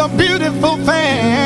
a beautiful thing.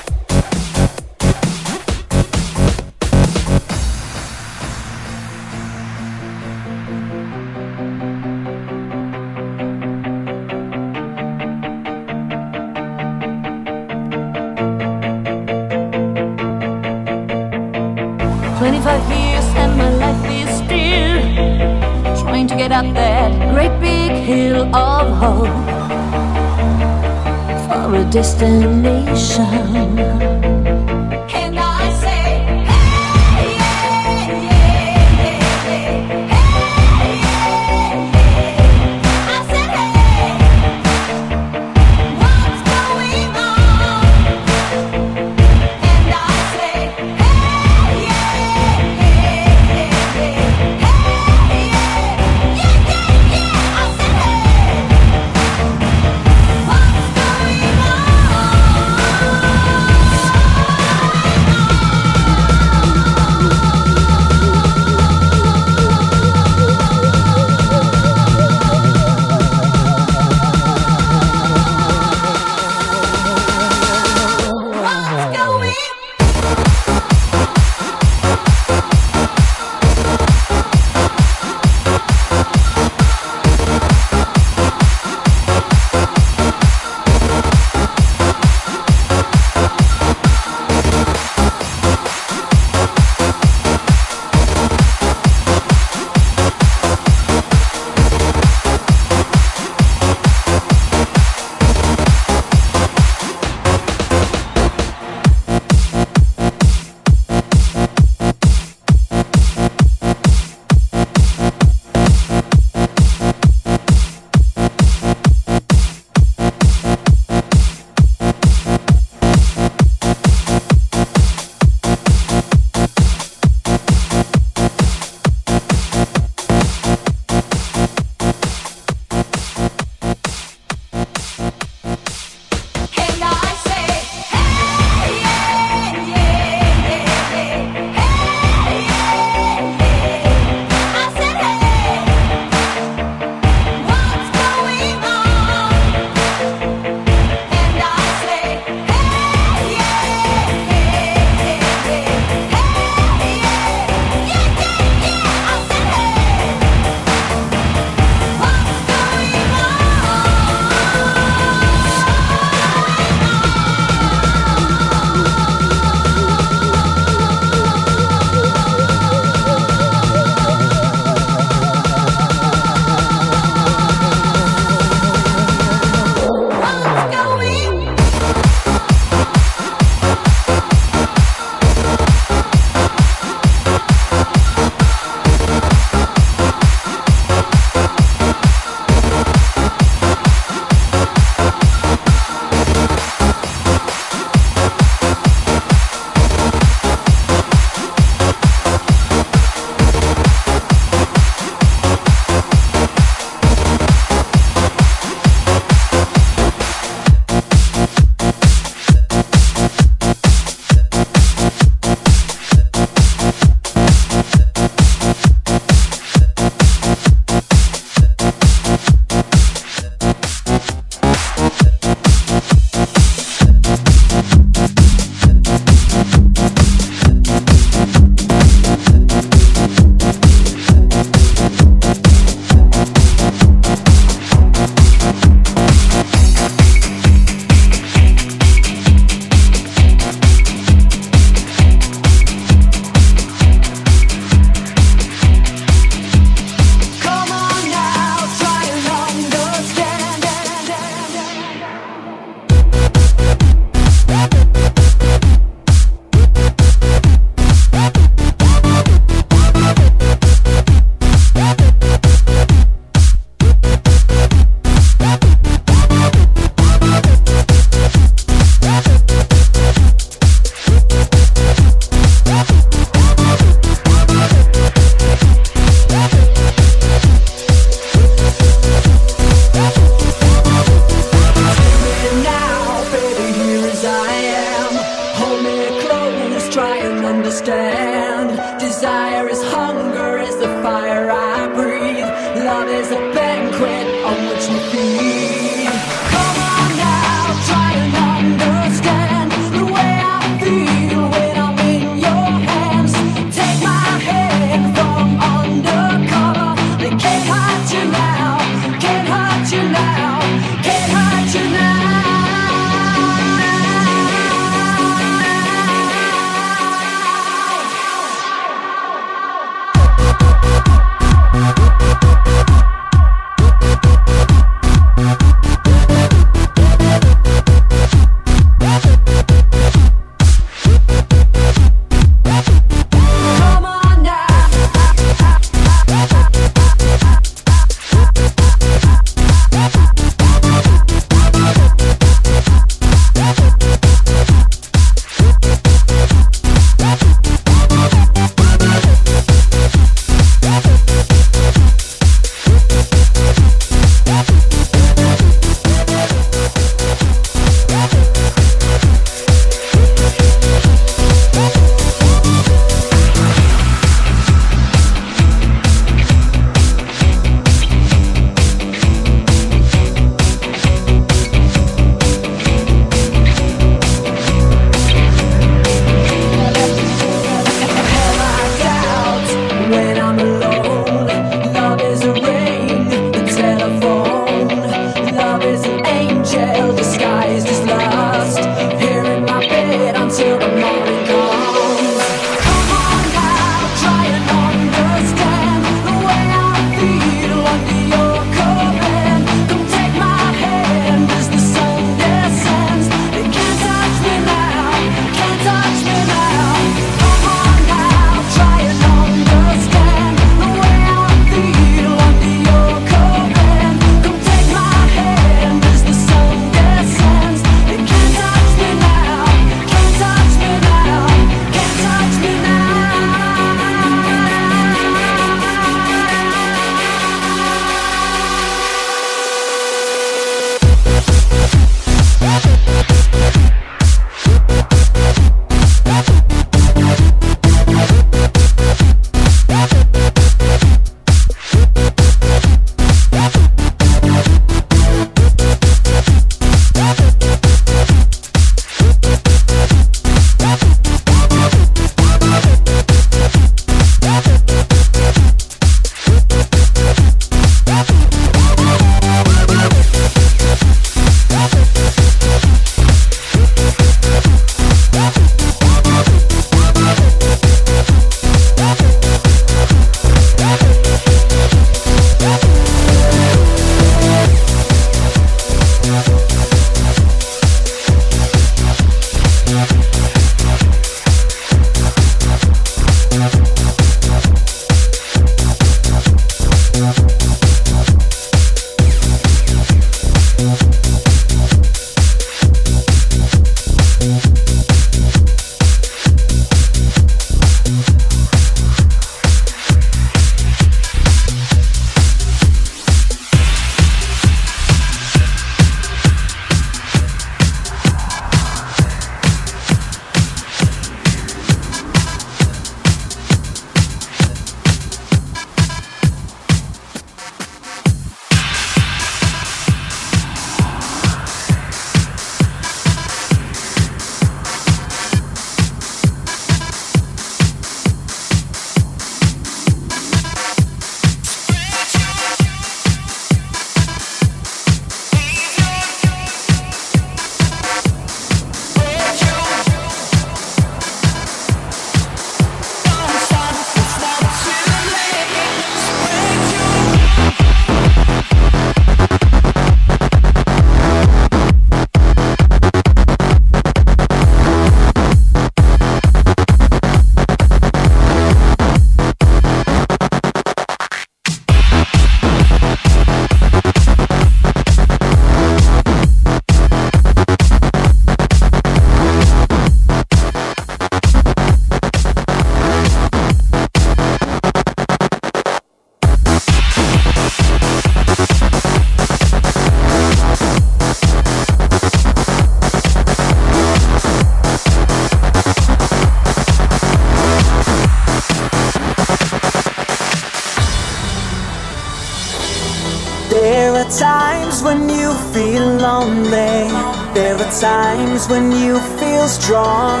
Times when you feel strong.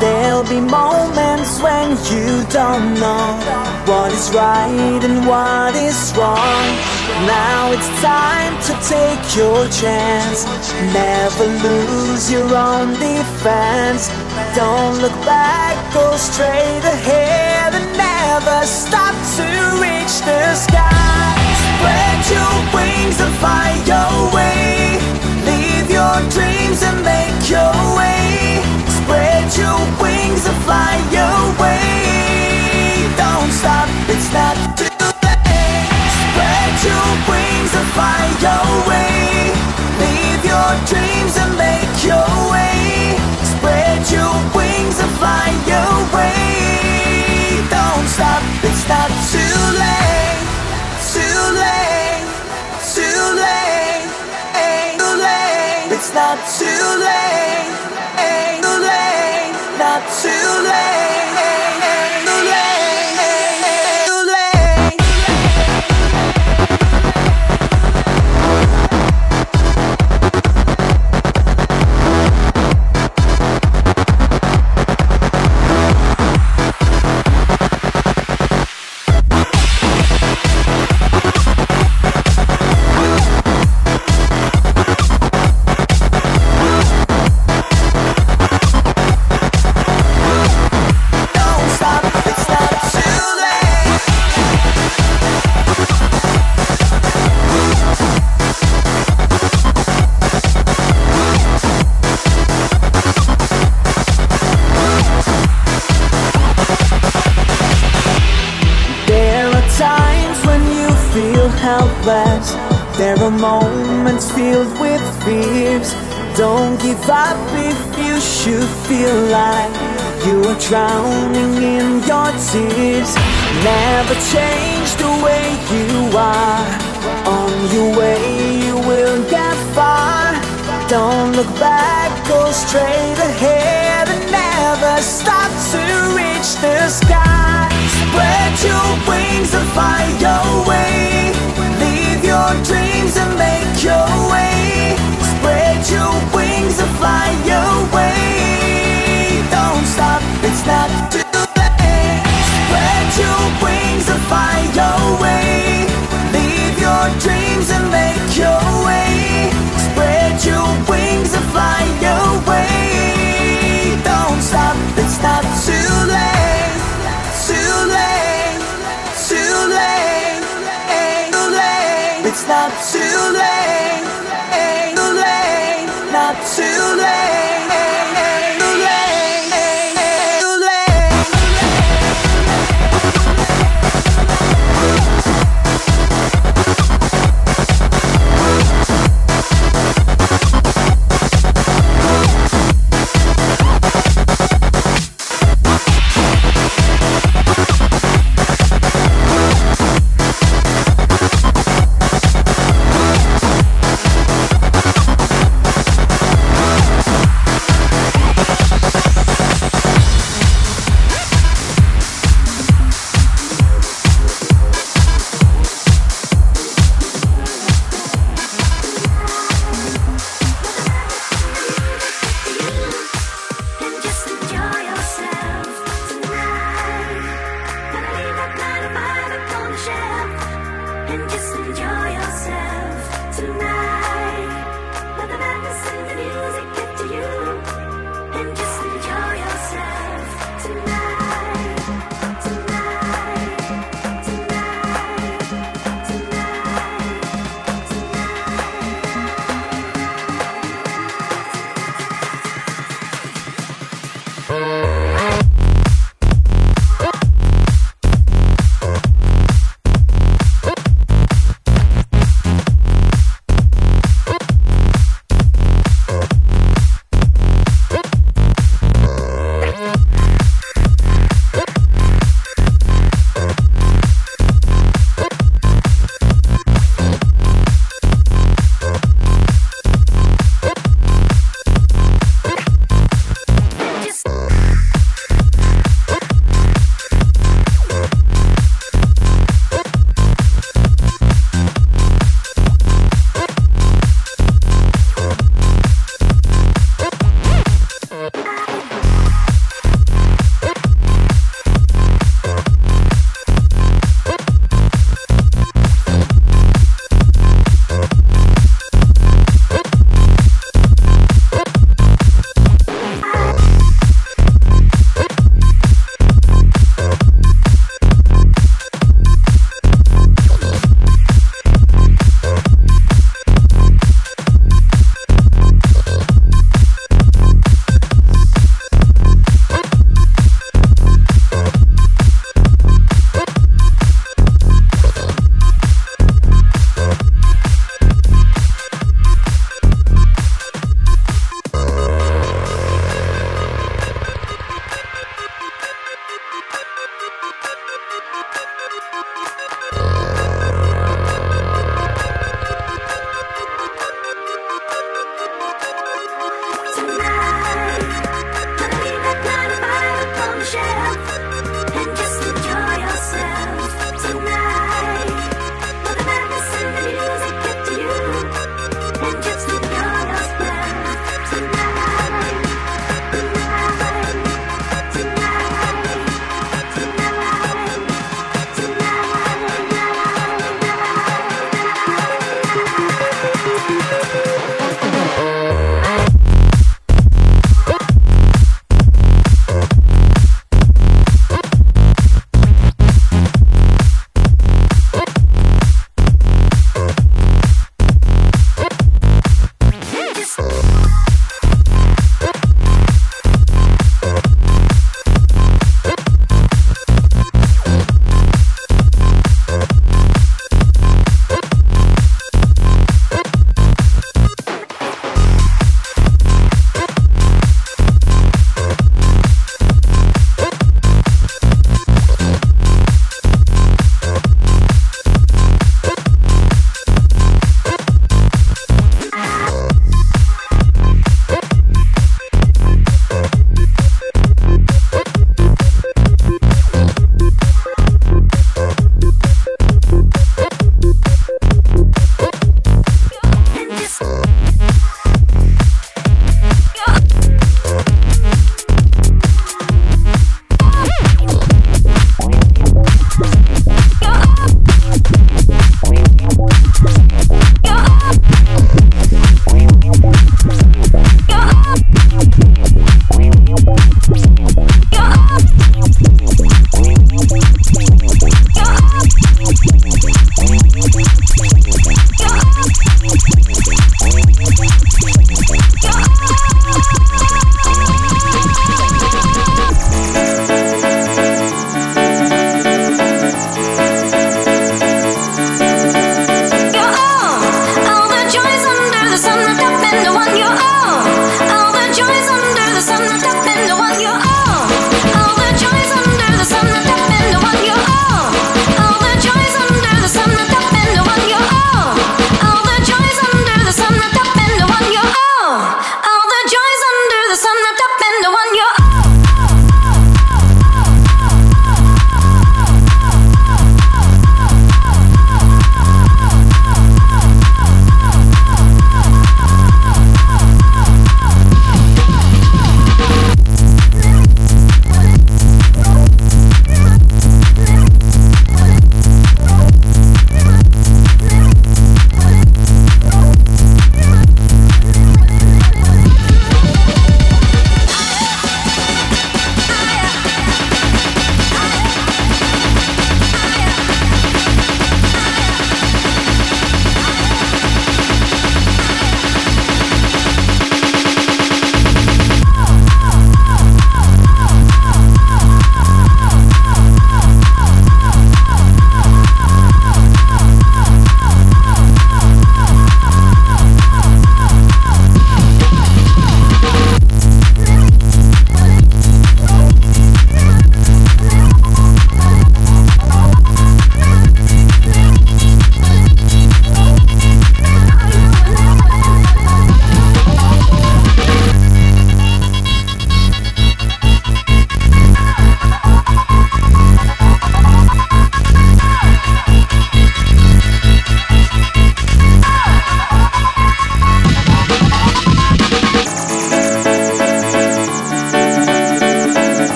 There'll be moments when you don't know what is right and what is wrong. Now it's time to take your chance. Never lose your own defense. Don't look back, go straight ahead and never stop to reach the sky. Spread your wings and fly your wings and fly your way. Don't stop, it's not too late. Spread your wings and fly your way. Leave your dreams and make your way. Spread your wings and fly your way. Don't stop, it's not too late. Too late, too late, too late. It's not too late, late, up if you should feel like you are drowning in your tears. Never change the way you are. On your way, you will get far. Don't look back, go straight ahead and never stop to reach the sky. Spread your wings and fly your way. Leave your dreams and make